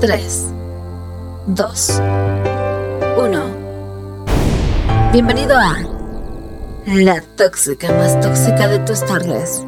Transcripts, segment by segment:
3, 2, 1. Bienvenido a la tóxica más tóxica de tus tardes.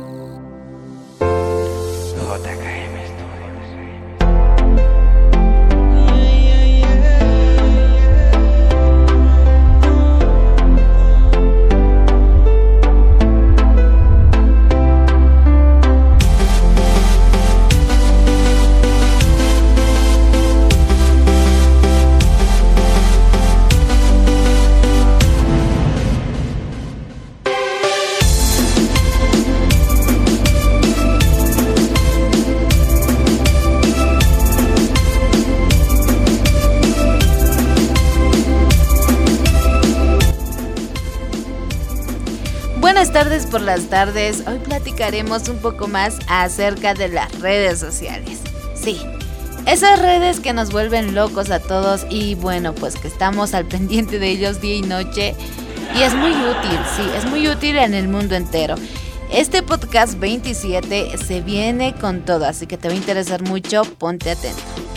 Tardes por las tardes. Hoy platicaremos un poco más acerca de las redes sociales. Sí, esas redes que nos vuelven locos a todos y bueno, pues que estamos al pendiente de ellos día y noche. Y es muy útil, sí, es muy útil en el mundo entero. Este podcast 27 se viene con todo, así que te va a interesar mucho, ponte atento.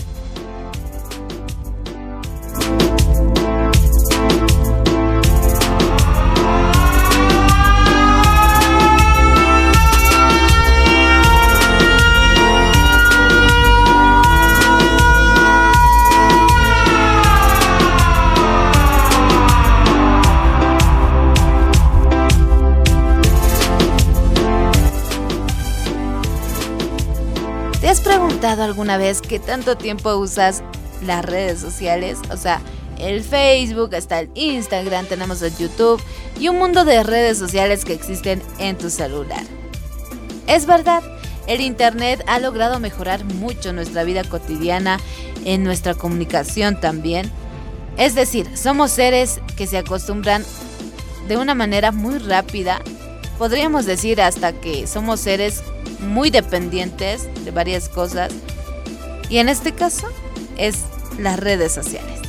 Alguna vez qué tanto tiempo usas las redes sociales? O sea, el Facebook, está el Instagram, tenemos el YouTube y un mundo de redes sociales que existen en tu celular. Es verdad, el Internet ha logrado mejorar mucho nuestra vida cotidiana, en nuestra comunicación también. Es decir, somos seres que se acostumbran de una manera muy rápida, podríamos decir hasta que somos seres muy dependientes de varias cosas. Y en este caso es las redes sociales.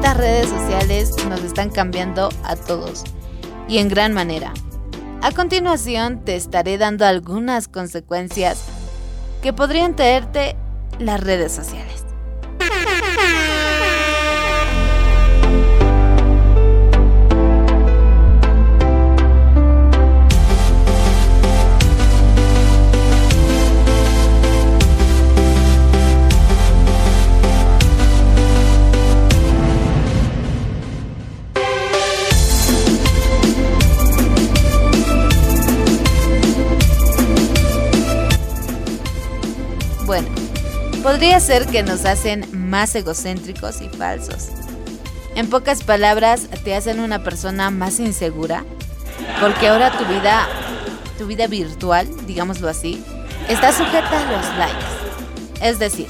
Estas redes sociales nos están cambiando a todos y en gran manera. A continuación te estaré dando algunas consecuencias que podrían traerte las redes sociales. Podría ser que nos hacen más egocéntricos y falsos. En pocas palabras, te hacen una persona más insegura, porque ahora tu vida, tu vida virtual, digámoslo así, está sujeta a los likes. Es decir,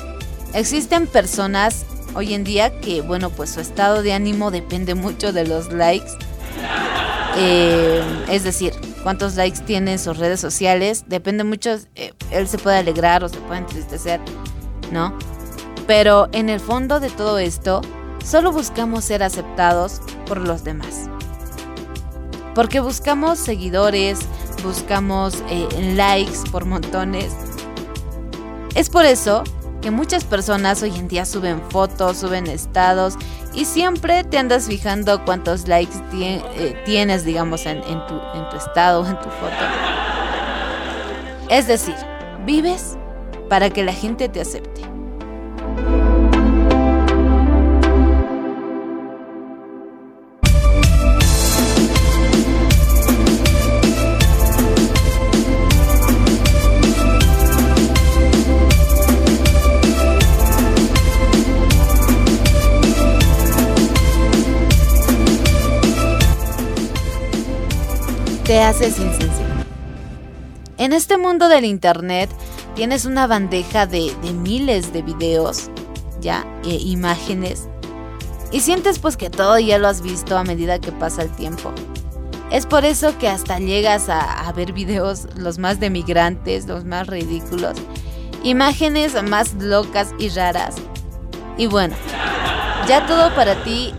existen personas hoy en día que, bueno, pues su estado de ánimo depende mucho de los likes. Eh, es decir, cuántos likes tiene en sus redes sociales, depende mucho, eh, él se puede alegrar o se puede entristecer, ¿no? Pero en el fondo de todo esto, solo buscamos ser aceptados por los demás. Porque buscamos seguidores, buscamos eh, likes por montones. Es por eso que muchas personas hoy en día suben fotos, suben estados y siempre te andas fijando cuántos likes eh, tienes, digamos, en tu, en tu estado, en tu foto. Es decir, vives para que la gente te acepte. te haces insensible. En este mundo del internet tienes una bandeja de, miles de videos, ya, e imágenes, y sientes pues que todo ya lo has visto a medida que pasa el tiempo. Es por eso que hasta llegas a, ver videos los más demigrantes, los más ridículos, imágenes más locas y raras. Y bueno, ya todo para ti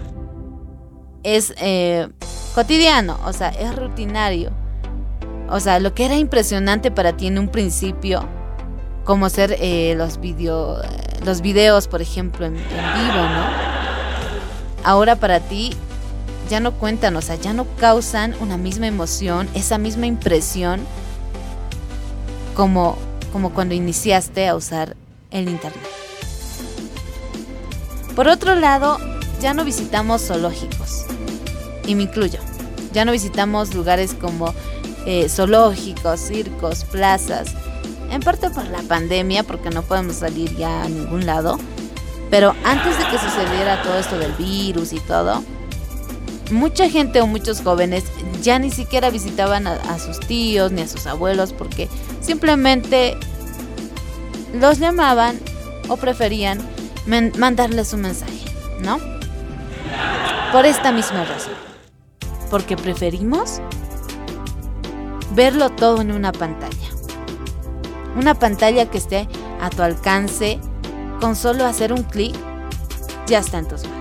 es eh, cotidiano, o sea, es rutinario. O sea, lo que era impresionante para ti en un principio, como ser eh, los, video, los videos, por ejemplo, en, vivo, ¿no? Ahora para ti ya no cuentan, o sea, ya no causan una misma emoción, esa misma impresión como, como cuando iniciaste a usar el Internet. Por otro lado, ya no visitamos zoológicos, y me incluyo. Ya no visitamos lugares como eh, zoológicos, circos, plazas, en parte por la pandemia, porque no podemos salir ya a ningún lado. Pero antes de que sucediera todo esto del virus y todo, mucha gente o muchos jóvenes ya ni siquiera visitaban a, sus tíos ni a sus abuelos porque simplemente los llamaban o preferían mandarles un mensaje, ¿no? Por esta misma razón. Porque preferimos verlo todo en una pantalla. Una pantalla que esté a tu alcance con solo hacer un clic, ya está en tus manos.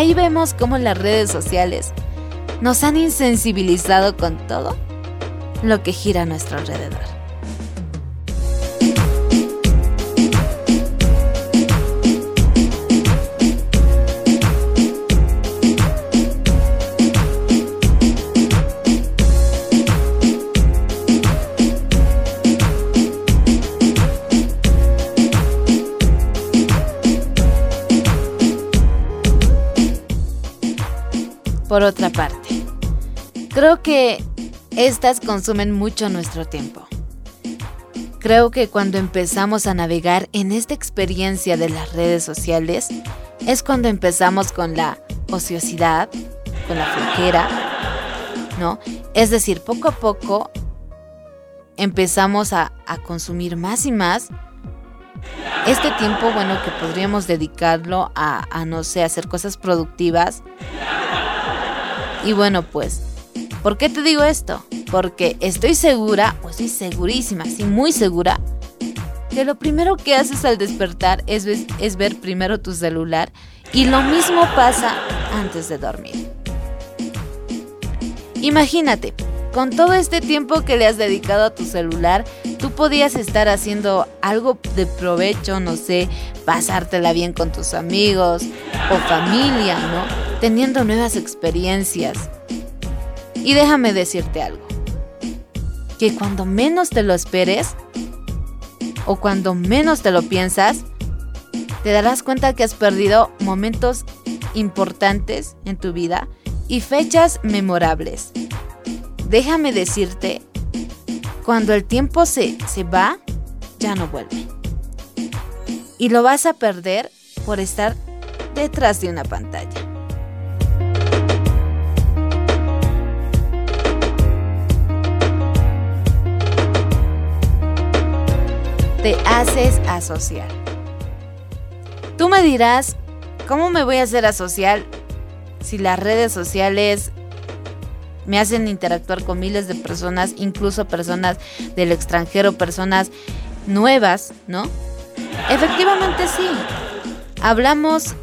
Ahí vemos cómo las redes sociales nos han insensibilizado con todo lo que gira a nuestro alrededor. Por otra parte, creo que estas consumen mucho nuestro tiempo. Creo que cuando empezamos a navegar en esta experiencia de las redes sociales es cuando empezamos con la ociosidad, con la flojera, ¿no? Es decir, poco a poco empezamos a, consumir más y más este tiempo, bueno, que podríamos dedicarlo a, a, no sé, hacer cosas productivas, y bueno, pues, ¿por qué te digo esto? Porque estoy segura, o estoy segurísima, sí, muy segura, que lo primero que haces al despertar es, es ver primero tu celular y lo mismo pasa antes de dormir. Imagínate, con todo este tiempo que le has dedicado a tu celular, tú podías estar haciendo algo de provecho, no sé, pasártela bien con tus amigos o familia, ¿no? teniendo nuevas experiencias. Y déjame decirte algo, que cuando menos te lo esperes, o cuando menos te lo piensas, te darás cuenta que has perdido momentos importantes en tu vida y fechas memorables. Déjame decirte, cuando el tiempo se, se va, ya no vuelve. Y lo vas a perder por estar detrás de una pantalla. te haces asociar. Tú me dirás, ¿cómo me voy a hacer asociar si las redes sociales me hacen interactuar con miles de personas, incluso personas del extranjero, personas nuevas, ¿no? Efectivamente sí. Hablamos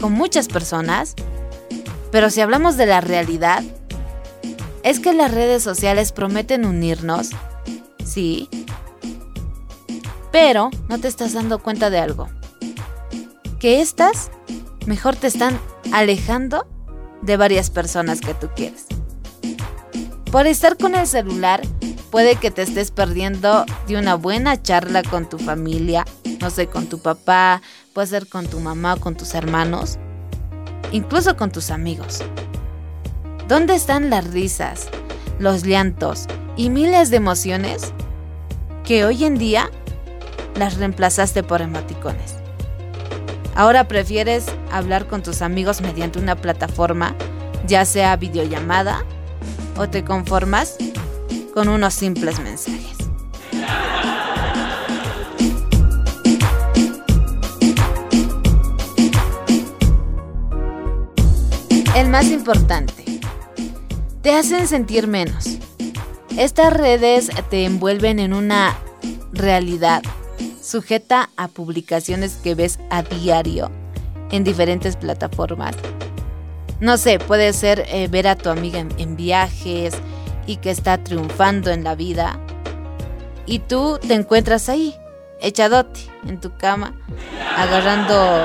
con muchas personas Pero si hablamos de la realidad, es que las redes sociales prometen unirnos, sí, pero no te estás dando cuenta de algo. Que estas mejor te están alejando de varias personas que tú quieres. Por estar con el celular, puede que te estés perdiendo de una buena charla con tu familia, no sé, con tu papá, puede ser con tu mamá, con tus hermanos, incluso con tus amigos. ¿Dónde están las risas, los llantos y miles de emociones que hoy en día las reemplazaste por emoticones? Ahora prefieres hablar con tus amigos mediante una plataforma, ya sea videollamada, o te conformas con unos simples mensajes. El más importante, te hacen sentir menos. Estas redes te envuelven en una realidad sujeta a publicaciones que ves a diario en diferentes plataformas. No sé, puede ser eh, ver a tu amiga en, viajes y que está triunfando en la vida. Y tú te encuentras ahí, echadote en tu cama, agarrando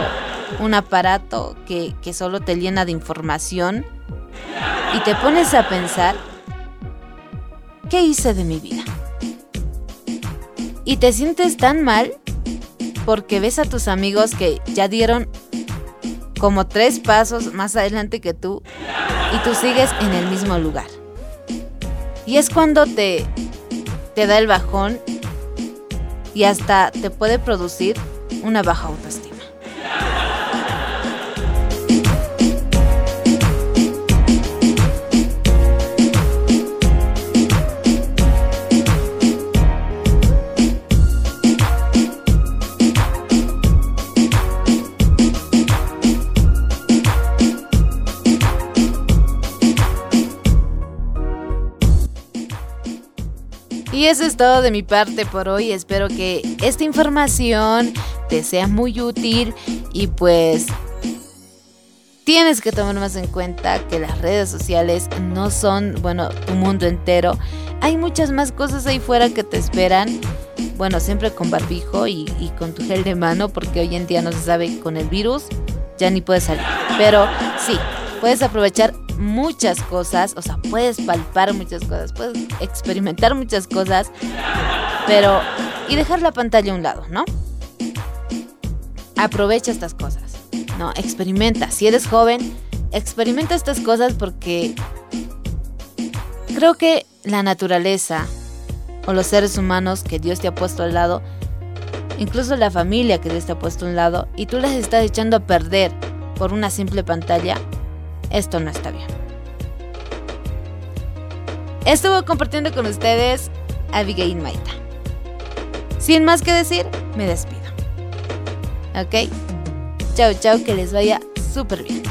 un aparato que, que solo te llena de información y te pones a pensar, ¿qué hice de mi vida? y te sientes tan mal porque ves a tus amigos que ya dieron como tres pasos más adelante que tú y tú sigues en el mismo lugar. Y es cuando te, te da el bajón y hasta te puede producir una baja autoestima. Y eso es todo de mi parte por hoy. Espero que esta información te sea muy útil y pues tienes que tomar más en cuenta que las redes sociales no son, bueno, tu mundo entero. Hay muchas más cosas ahí fuera que te esperan. Bueno, siempre con barbijo y, y con tu gel de mano porque hoy en día no se sabe con el virus, ya ni puedes salir. Pero sí, puedes aprovechar muchas cosas, o sea, puedes palpar muchas cosas, puedes experimentar muchas cosas, pero... y dejar la pantalla a un lado, ¿no? Aprovecha estas cosas, ¿no? Experimenta. Si eres joven, experimenta estas cosas porque creo que la naturaleza o los seres humanos que Dios te ha puesto al lado, incluso la familia que Dios te ha puesto a un lado, y tú las estás echando a perder por una simple pantalla, esto no está bien. Estuvo compartiendo con ustedes Abigail Maita. Sin más que decir, me despido. ¿Ok? Chao, chao, que les vaya súper bien.